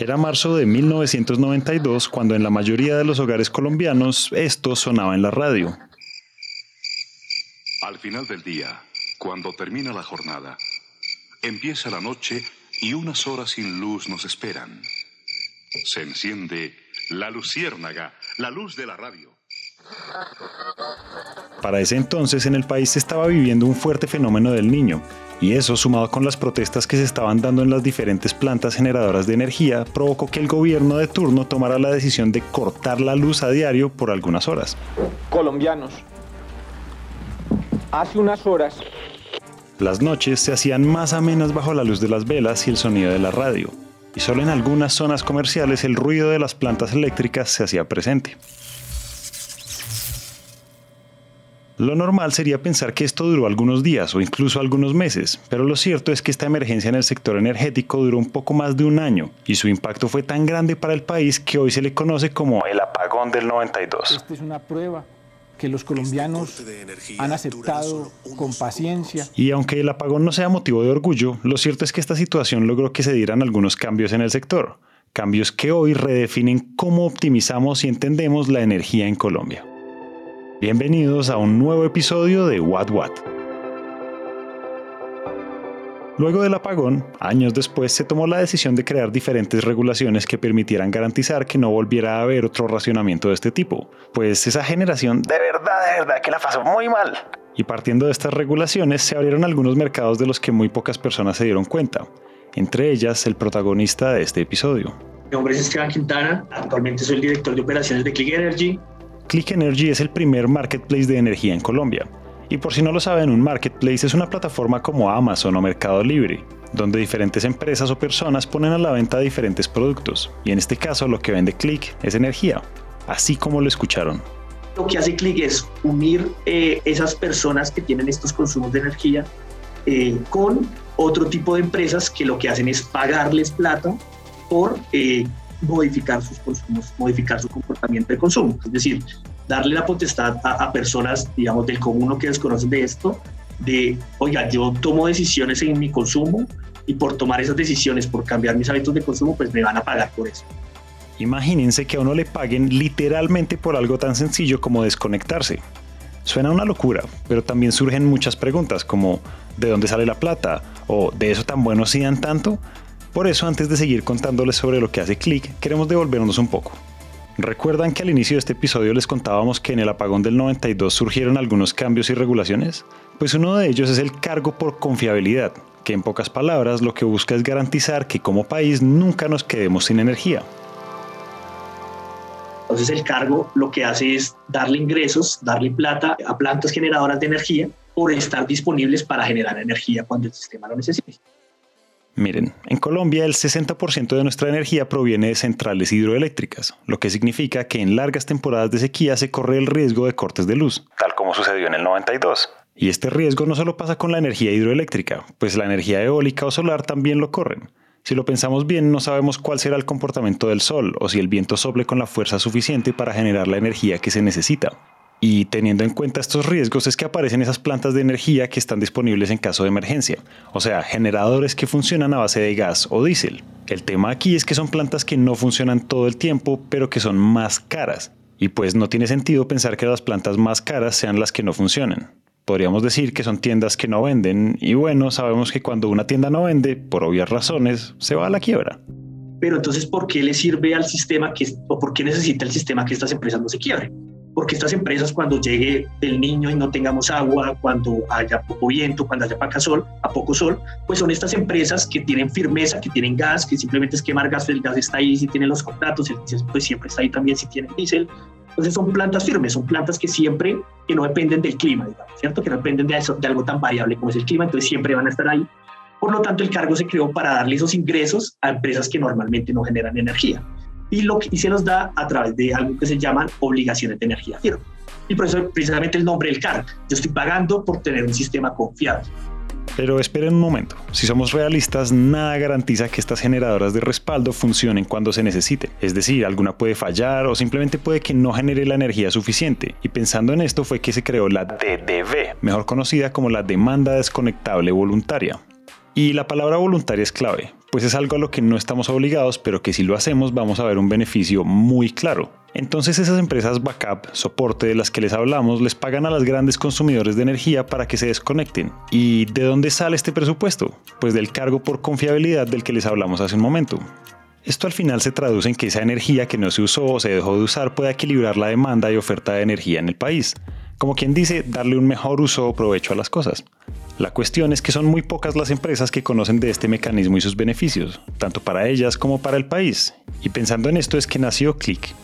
Era marzo de 1992 cuando en la mayoría de los hogares colombianos esto sonaba en la radio. Al final del día, cuando termina la jornada, empieza la noche y unas horas sin luz nos esperan. Se enciende la luciérnaga, la luz de la radio. Para ese entonces en el país se estaba viviendo un fuerte fenómeno del niño, y eso, sumado con las protestas que se estaban dando en las diferentes plantas generadoras de energía, provocó que el gobierno de turno tomara la decisión de cortar la luz a diario por algunas horas. Colombianos, hace unas horas... Las noches se hacían más amenas bajo la luz de las velas y el sonido de la radio, y solo en algunas zonas comerciales el ruido de las plantas eléctricas se hacía presente. Lo normal sería pensar que esto duró algunos días o incluso algunos meses, pero lo cierto es que esta emergencia en el sector energético duró un poco más de un año y su impacto fue tan grande para el país que hoy se le conoce como el apagón del 92. Esta es una prueba que los colombianos han aceptado con paciencia. Y aunque el apagón no sea motivo de orgullo, lo cierto es que esta situación logró que se dieran algunos cambios en el sector, cambios que hoy redefinen cómo optimizamos y entendemos la energía en Colombia. Bienvenidos a un nuevo episodio de What What. Luego del apagón, años después se tomó la decisión de crear diferentes regulaciones que permitieran garantizar que no volviera a haber otro racionamiento de este tipo, pues esa generación de verdad, de verdad que la pasó muy mal. Y partiendo de estas regulaciones se abrieron algunos mercados de los que muy pocas personas se dieron cuenta, entre ellas el protagonista de este episodio. Mi nombre es Esteban Quintana, actualmente soy el director de operaciones de Click Energy, Click Energy es el primer marketplace de energía en Colombia. Y por si no lo saben, un marketplace es una plataforma como Amazon o Mercado Libre, donde diferentes empresas o personas ponen a la venta diferentes productos. Y en este caso lo que vende Click es energía, así como lo escucharon. Lo que hace Click es unir eh, esas personas que tienen estos consumos de energía eh, con otro tipo de empresas que lo que hacen es pagarles plata por eh, modificar sus consumos, modificar su comportamiento de consumo. Es decir, darle la potestad a, personas, digamos, del común que desconocen de esto, de, oiga, yo tomo decisiones en mi consumo y por tomar esas decisiones, por cambiar mis hábitos de consumo, pues me van a pagar por eso. Imagínense que a uno le paguen literalmente por algo tan sencillo como desconectarse. Suena una locura, pero también surgen muchas preguntas como ¿de dónde sale la plata? ¿O de eso tan bueno si dan tanto? Por eso, antes de seguir contándoles sobre lo que hace Click, queremos devolvernos un poco. ¿Recuerdan que al inicio de este episodio les contábamos que en el apagón del 92 surgieron algunos cambios y regulaciones? Pues uno de ellos es el cargo por confiabilidad, que en pocas palabras lo que busca es garantizar que como país nunca nos quedemos sin energía. Entonces el cargo lo que hace es darle ingresos, darle plata a plantas generadoras de energía por estar disponibles para generar energía cuando el sistema lo necesite. Miren, en Colombia el 60% de nuestra energía proviene de centrales hidroeléctricas, lo que significa que en largas temporadas de sequía se corre el riesgo de cortes de luz, tal como sucedió en el 92. Y este riesgo no solo pasa con la energía hidroeléctrica, pues la energía eólica o solar también lo corren. Si lo pensamos bien, no sabemos cuál será el comportamiento del sol o si el viento sople con la fuerza suficiente para generar la energía que se necesita. Y teniendo en cuenta estos riesgos es que aparecen esas plantas de energía que están disponibles en caso de emergencia, o sea, generadores que funcionan a base de gas o diésel. El tema aquí es que son plantas que no funcionan todo el tiempo, pero que son más caras. Y pues no tiene sentido pensar que las plantas más caras sean las que no funcionan. Podríamos decir que son tiendas que no venden, y bueno, sabemos que cuando una tienda no vende, por obvias razones, se va a la quiebra. Pero entonces, ¿por qué le sirve al sistema que, o por qué necesita el sistema que estas empresas no se quiebren? Porque estas empresas cuando llegue el niño y no tengamos agua, cuando haya poco viento, cuando haya poca sol, a poco sol, pues son estas empresas que tienen firmeza, que tienen gas, que simplemente es quemar gas, el gas está ahí si tienen los contratos, el diésel pues siempre está ahí también si tienen diésel. Entonces son plantas firmes, son plantas que siempre, que no dependen del clima, digamos, ¿cierto? Que no dependen de, eso, de algo tan variable como es el clima, entonces siempre van a estar ahí. Por lo tanto, el cargo se creó para darle esos ingresos a empresas que normalmente no generan energía y, lo, y se los da a través de algo que se llaman obligaciones de energía firme. Y por eso precisamente el nombre del cargo. Yo estoy pagando por tener un sistema confiable. Pero esperen un momento, si somos realistas, nada garantiza que estas generadoras de respaldo funcionen cuando se necesite. Es decir, alguna puede fallar o simplemente puede que no genere la energía suficiente. Y pensando en esto fue que se creó la DDV, mejor conocida como la demanda desconectable voluntaria. Y la palabra voluntaria es clave, pues es algo a lo que no estamos obligados, pero que si lo hacemos vamos a ver un beneficio muy claro. Entonces esas empresas backup, soporte de las que les hablamos, les pagan a las grandes consumidores de energía para que se desconecten. ¿Y de dónde sale este presupuesto? Pues del cargo por confiabilidad del que les hablamos hace un momento. Esto al final se traduce en que esa energía que no se usó o se dejó de usar pueda equilibrar la demanda y oferta de energía en el país. Como quien dice, darle un mejor uso o provecho a las cosas. La cuestión es que son muy pocas las empresas que conocen de este mecanismo y sus beneficios, tanto para ellas como para el país. Y pensando en esto es que nació Click.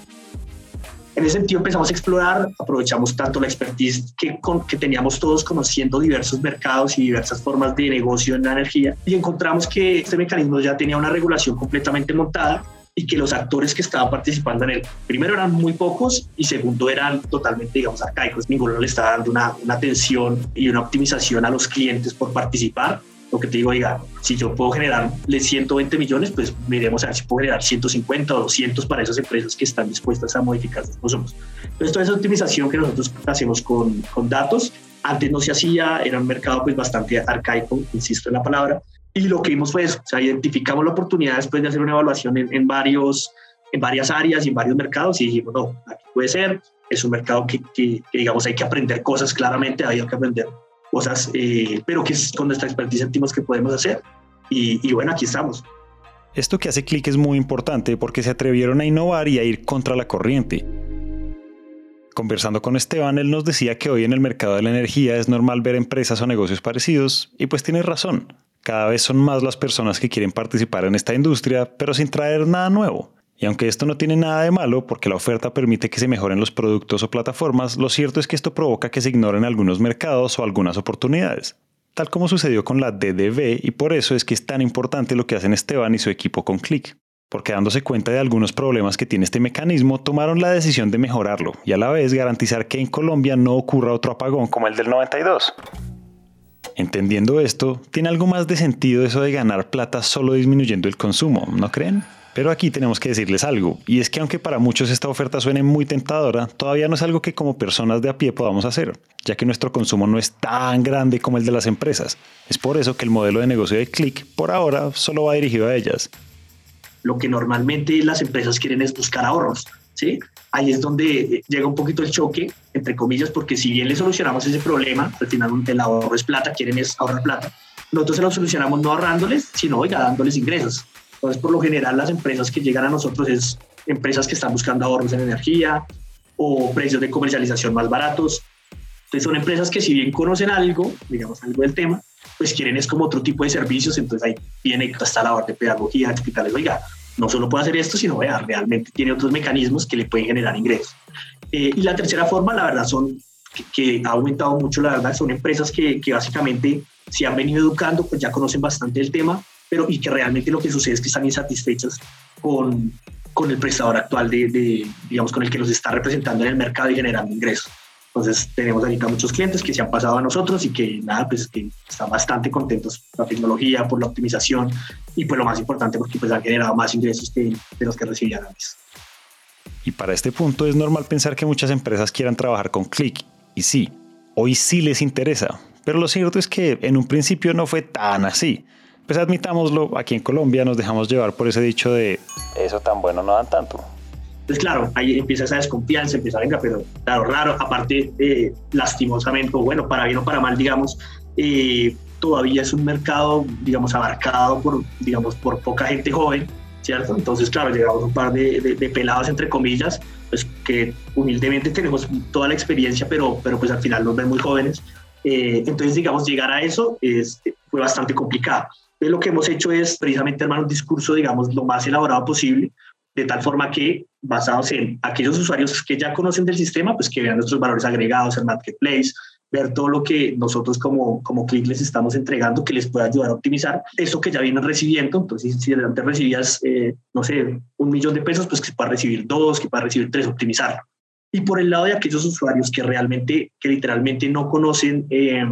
En ese sentido empezamos a explorar, aprovechamos tanto la expertise que, que teníamos todos conociendo diversos mercados y diversas formas de negocio en la energía y encontramos que este mecanismo ya tenía una regulación completamente montada y que los actores que estaban participando en él, primero eran muy pocos y segundo eran totalmente, digamos, arcaicos. Ninguno le estaba dando una, una atención y una optimización a los clientes por participar. Lo que te digo, oiga, si yo puedo generarle 120 millones, pues miremos a ver si puedo generar 150 o 200 para esas empresas que están dispuestas a modificar sus consumos. Entonces, toda esa optimización que nosotros hacemos con, con datos, antes no se hacía, era un mercado pues bastante arcaico, insisto en la palabra, y lo que vimos fue eso, o sea, identificamos la oportunidad después de hacer una evaluación en, varios, en varias áreas y en varios mercados y dijimos, no, aquí puede ser, es un mercado que, que, digamos hay que aprender cosas claramente, hay que aprender cosas, eh, pero que es con nuestra expertise sentimos que podemos hacer y, y bueno, aquí estamos. Esto que hace clic es muy importante porque se atrevieron a innovar y a ir contra la corriente. Conversando con Esteban, él nos decía que hoy en el mercado de la energía es normal ver empresas o negocios parecidos, y pues tiene razón. Cada vez son más las personas que quieren participar en esta industria, pero sin traer nada nuevo. Y aunque esto no tiene nada de malo porque la oferta permite que se mejoren los productos o plataformas, lo cierto es que esto provoca que se ignoren algunos mercados o algunas oportunidades, tal como sucedió con la DDB y por eso es que es tan importante lo que hacen Esteban y su equipo con Click. Porque dándose cuenta de algunos problemas que tiene este mecanismo, tomaron la decisión de mejorarlo y a la vez garantizar que en Colombia no ocurra otro apagón como el del 92. Entendiendo esto, tiene algo más de sentido eso de ganar plata solo disminuyendo el consumo, ¿no creen? Pero aquí tenemos que decirles algo, y es que aunque para muchos esta oferta suene muy tentadora, todavía no es algo que como personas de a pie podamos hacer, ya que nuestro consumo no es tan grande como el de las empresas. Es por eso que el modelo de negocio de Click por ahora solo va dirigido a ellas. Lo que normalmente las empresas quieren es buscar ahorros, ¿sí? Ahí es donde llega un poquito el choque, entre comillas, porque si bien le solucionamos ese problema, al final el ahorro es plata, quieren es ahorrar plata, nosotros se lo solucionamos no ahorrándoles, sino, oiga, dándoles ingresos. Entonces, por lo general, las empresas que llegan a nosotros es empresas que están buscando ahorros en energía o precios de comercialización más baratos. Entonces, son empresas que si bien conocen algo, digamos, algo del tema, pues quieren es como otro tipo de servicios. Entonces, ahí viene hasta la hora de pedagogía, explicarles, oiga, no solo puede hacer esto, sino vea, realmente tiene otros mecanismos que le pueden generar ingresos. Eh, y la tercera forma, la verdad, son que, ha aumentado mucho, la verdad, son empresas que, que, básicamente se han venido educando, pues ya conocen bastante el tema, pero y que realmente lo que sucede es que están insatisfechas con, con el prestador actual de, de, digamos, con el que los está representando en el mercado y generando ingresos. Entonces tenemos ahorita muchos clientes que se han pasado a nosotros y que nada, pues que están bastante contentos por la tecnología, por la optimización y pues lo más importante porque pues han generado más ingresos que, de los que recibían antes. Y para este punto es normal pensar que muchas empresas quieran trabajar con Click. Y sí, hoy sí les interesa. Pero lo cierto es que en un principio no fue tan así. Pues admitámoslo, aquí en Colombia nos dejamos llevar por ese dicho de eso tan bueno no dan tanto. Entonces, claro, ahí empieza esa desconfianza, empieza, venga, pero claro, raro, aparte, eh, lastimosamente, o bueno, para bien o para mal, digamos, eh, todavía es un mercado, digamos, abarcado por, digamos, por poca gente joven, ¿cierto? Entonces, claro, llegamos un par de, de, pelados, entre comillas, pues que humildemente tenemos toda la experiencia, pero, pero pues al final nos ven muy jóvenes. Eh, entonces, digamos, llegar a eso es, fue bastante complicado. Entonces, lo que hemos hecho es precisamente armar un discurso, digamos, lo más elaborado posible, de tal forma que, basados en aquellos usuarios que ya conocen del sistema, pues que vean nuestros valores agregados en Marketplace, ver todo lo que nosotros como, como Click les estamos entregando que les pueda ayudar a optimizar eso que ya vienen recibiendo. Entonces, si antes recibías, eh, no sé, un millón de pesos, pues que pueda recibir dos, que pueda recibir tres, optimizarlo. Y por el lado de aquellos usuarios que realmente, que literalmente no conocen eh,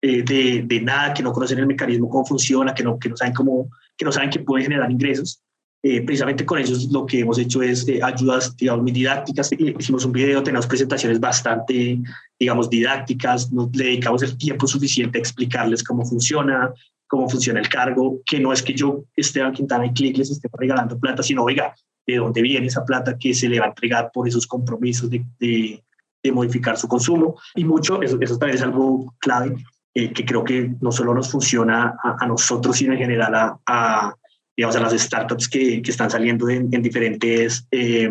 eh, de, de, nada, que no conocen el mecanismo, cómo funciona, que no, que no saben cómo, que no saben que pueden generar ingresos, eh, precisamente con ellos lo que hemos hecho es eh, ayudas, digamos, muy didácticas. Hicimos un video, tenemos presentaciones bastante, digamos, didácticas, nos dedicamos el tiempo suficiente a explicarles cómo funciona, cómo funciona el cargo, que no es que yo, Esteban Quintana y Click les esté regalando plata, sino, oiga, de dónde viene esa plata que se le va a entregar por esos compromisos de, de, modificar su consumo. Y mucho, eso, eso también es algo clave, eh, que creo que no solo nos funciona a, nosotros, sino en general a, digamos, a las startups que, que están saliendo en, diferentes eh,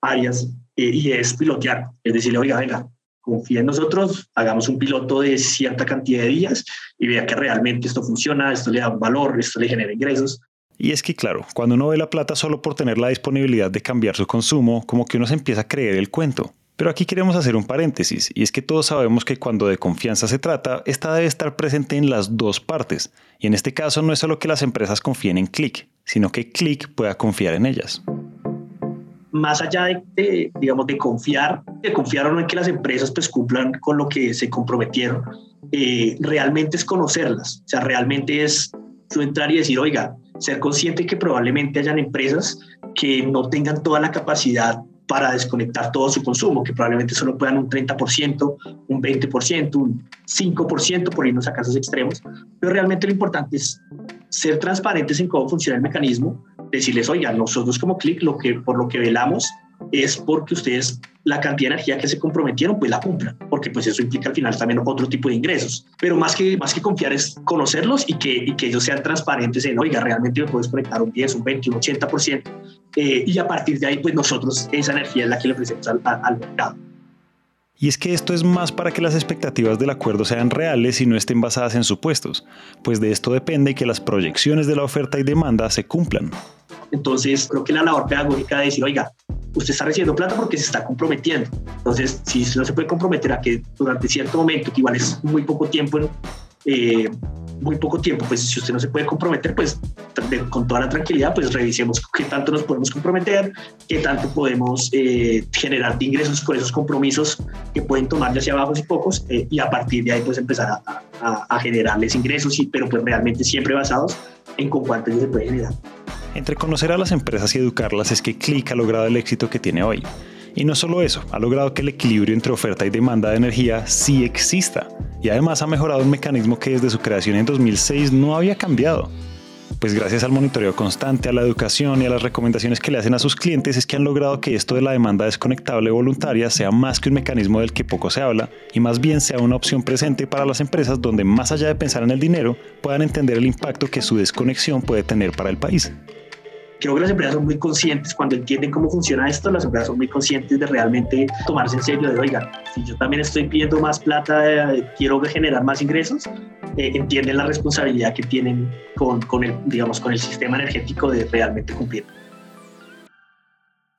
áreas, eh, y es pilotear, es decirle, oiga, venga, confía en nosotros, hagamos un piloto de cierta cantidad de días y vea que realmente esto funciona, esto le da valor, esto le genera ingresos. Y es que claro, cuando uno ve la plata solo por tener la disponibilidad de cambiar su consumo, como que uno se empieza a creer el cuento. Pero aquí queremos hacer un paréntesis, y es que todos sabemos que cuando de confianza se trata, esta debe estar presente en las dos partes. Y en este caso no es solo que las empresas confíen en Click, sino que Click pueda confiar en ellas más allá de, digamos, de confiar, de confiar o no en que las empresas pues cumplan con lo que se comprometieron, eh, realmente es conocerlas, o sea, realmente es tú entrar y decir, oiga, ser consciente que probablemente hayan empresas que no tengan toda la capacidad para desconectar todo su consumo, que probablemente solo puedan un 30%, un 20%, un 5% por irnos a casos extremos, pero realmente lo importante es ser transparentes en cómo funciona el mecanismo, decirles, oiga, nosotros como Click, lo que, por lo que velamos es porque ustedes la cantidad de energía que se comprometieron, pues la cumplan, porque pues eso implica al final también otro tipo de ingresos. Pero más que, más que confiar es conocerlos y que, y que ellos sean transparentes en, oiga, realmente me puedes conectar un 10, un 20, un 80%, eh, y a partir de ahí, pues nosotros esa energía es la que le ofrecemos al, al mercado. Y es que esto es más para que las expectativas del acuerdo sean reales y no estén basadas en supuestos, pues de esto depende que las proyecciones de la oferta y demanda se cumplan. Entonces, creo que la labor pedagógica de decir, oiga, usted está recibiendo plata porque se está comprometiendo. Entonces, si no se puede comprometer a que durante cierto momento, que igual es muy poco tiempo, eh, muy poco tiempo, pues si usted no se puede comprometer, pues con toda la tranquilidad, pues revisemos qué tanto nos podemos comprometer, qué tanto podemos eh, generar de ingresos con esos compromisos que pueden tomar ya sea bajos y pocos, eh, y a partir de ahí pues empezar a, a, generarles ingresos, y, pero pues realmente siempre basados en con cuánto se puede generar. Entre conocer a las empresas y educarlas es que Click ha logrado el éxito que tiene hoy. Y no solo eso, ha logrado que el equilibrio entre oferta y demanda de energía sí exista. Y además ha mejorado un mecanismo que desde su creación en 2006 no había cambiado. Pues gracias al monitoreo constante, a la educación y a las recomendaciones que le hacen a sus clientes es que han logrado que esto de la demanda desconectable voluntaria sea más que un mecanismo del que poco se habla y más bien sea una opción presente para las empresas donde más allá de pensar en el dinero puedan entender el impacto que su desconexión puede tener para el país creo que las empresas son muy conscientes, cuando entienden cómo funciona esto, las empresas son muy conscientes de realmente tomarse en serio de, oiga, si yo también estoy pidiendo más plata, eh, quiero generar más ingresos, eh, entienden la responsabilidad que tienen con, con, el, digamos, con el sistema energético de realmente cumplir.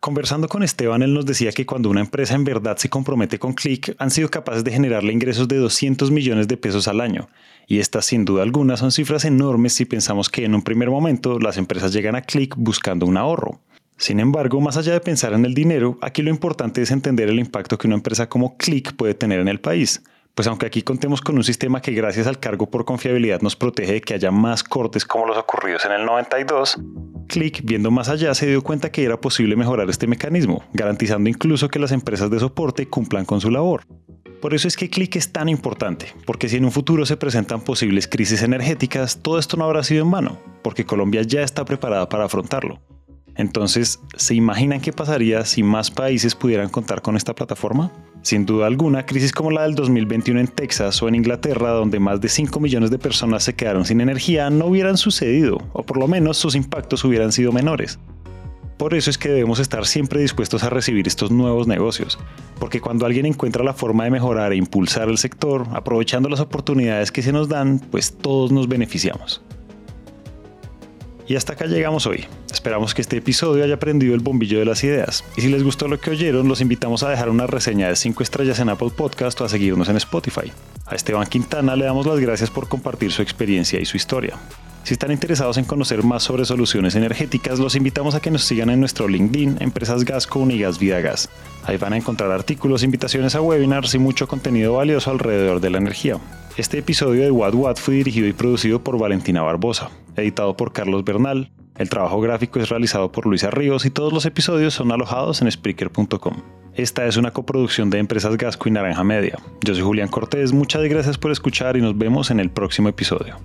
Conversando con Esteban, él nos decía que cuando una empresa en verdad se compromete con Click, han sido capaces de generarle ingresos de 200 millones de pesos al año. Y estas, sin duda alguna, son cifras enormes si pensamos que en un primer momento las empresas llegan a Click buscando un ahorro. Sin embargo, más allá de pensar en el dinero, aquí lo importante es entender el impacto que una empresa como Click puede tener en el país. Pues aunque aquí contemos con un sistema que gracias al cargo por confiabilidad nos protege de que haya más cortes como los ocurridos en el 92, Click, viendo más allá, se dio cuenta que era posible mejorar este mecanismo, garantizando incluso que las empresas de soporte cumplan con su labor. Por eso es que Click es tan importante, porque si en un futuro se presentan posibles crisis energéticas, todo esto no habrá sido en vano, porque Colombia ya está preparada para afrontarlo. Entonces, ¿se imaginan qué pasaría si más países pudieran contar con esta plataforma? Sin duda alguna, crisis como la del 2021 en Texas o en Inglaterra, donde más de 5 millones de personas se quedaron sin energía, no hubieran sucedido, o por lo menos sus impactos hubieran sido menores. Por eso es que debemos estar siempre dispuestos a recibir estos nuevos negocios, porque cuando alguien encuentra la forma de mejorar e impulsar el sector, aprovechando las oportunidades que se nos dan, pues todos nos beneficiamos. Y hasta acá llegamos hoy. Esperamos que este episodio haya prendido el bombillo de las ideas. Y si les gustó lo que oyeron, los invitamos a dejar una reseña de 5 estrellas en Apple Podcast o a seguirnos en Spotify. A Esteban Quintana le damos las gracias por compartir su experiencia y su historia. Si están interesados en conocer más sobre soluciones energéticas, los invitamos a que nos sigan en nuestro LinkedIn, Empresas Gas con Unigas Vida Gas. Ahí van a encontrar artículos, invitaciones a webinars y mucho contenido valioso alrededor de la energía. Este episodio de What What fue dirigido y producido por Valentina Barbosa, editado por Carlos Bernal. El trabajo gráfico es realizado por Luisa Ríos y todos los episodios son alojados en Spreaker.com. Esta es una coproducción de Empresas Gasco y Naranja Media. Yo soy Julián Cortés, muchas gracias por escuchar y nos vemos en el próximo episodio.